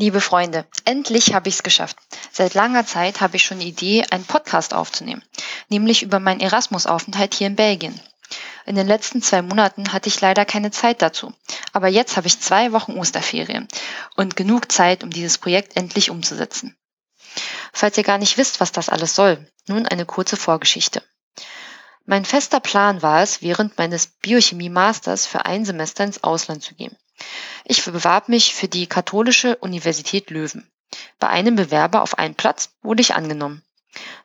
Liebe Freunde, endlich habe ich es geschafft. Seit langer Zeit habe ich schon die Idee, einen Podcast aufzunehmen, nämlich über meinen Erasmus-Aufenthalt hier in Belgien. In den letzten zwei Monaten hatte ich leider keine Zeit dazu, aber jetzt habe ich zwei Wochen Osterferien und genug Zeit, um dieses Projekt endlich umzusetzen. Falls ihr gar nicht wisst, was das alles soll, nun eine kurze Vorgeschichte. Mein fester Plan war es, während meines Biochemie-Masters für ein Semester ins Ausland zu gehen. Ich bewarb mich für die Katholische Universität Löwen. Bei einem Bewerber auf einen Platz wurde ich angenommen.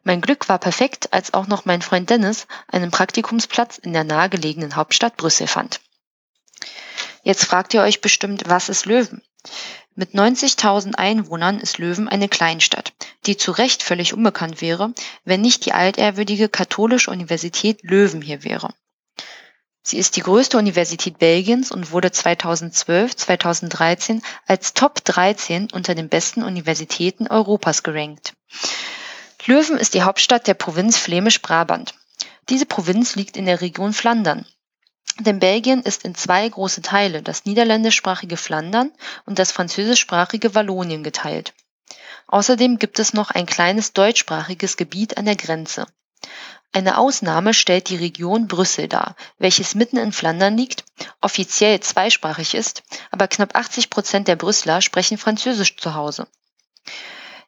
Mein Glück war perfekt, als auch noch mein Freund Dennis einen Praktikumsplatz in der nahegelegenen Hauptstadt Brüssel fand. Jetzt fragt ihr euch bestimmt, was ist Löwen? Mit 90.000 Einwohnern ist Löwen eine Kleinstadt, die zu Recht völlig unbekannt wäre, wenn nicht die altehrwürdige Katholische Universität Löwen hier wäre. Sie ist die größte Universität Belgiens und wurde 2012/2013 als Top 13 unter den besten Universitäten Europas gerankt. Löwen ist die Hauptstadt der Provinz Flämisch-Brabant. Diese Provinz liegt in der Region Flandern. Denn Belgien ist in zwei große Teile, das niederländischsprachige Flandern und das französischsprachige Wallonien geteilt. Außerdem gibt es noch ein kleines deutschsprachiges Gebiet an der Grenze. Eine Ausnahme stellt die Region Brüssel dar, welches mitten in Flandern liegt, offiziell zweisprachig ist, aber knapp 80 Prozent der Brüsseler sprechen Französisch zu Hause.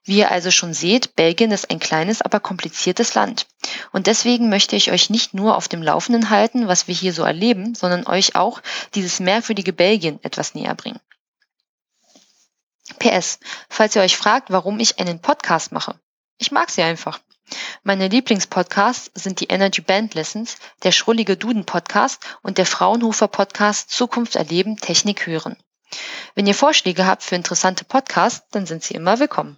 Wie ihr also schon seht, Belgien ist ein kleines, aber kompliziertes Land. Und deswegen möchte ich euch nicht nur auf dem Laufenden halten, was wir hier so erleben, sondern euch auch dieses merkwürdige Belgien etwas näher bringen. PS, falls ihr euch fragt, warum ich einen Podcast mache. Ich mag sie einfach. Meine Lieblingspodcasts sind die Energy Band Lessons, der Schrullige Duden Podcast und der Fraunhofer Podcast Zukunft erleben, Technik hören. Wenn ihr Vorschläge habt für interessante Podcasts, dann sind sie immer willkommen.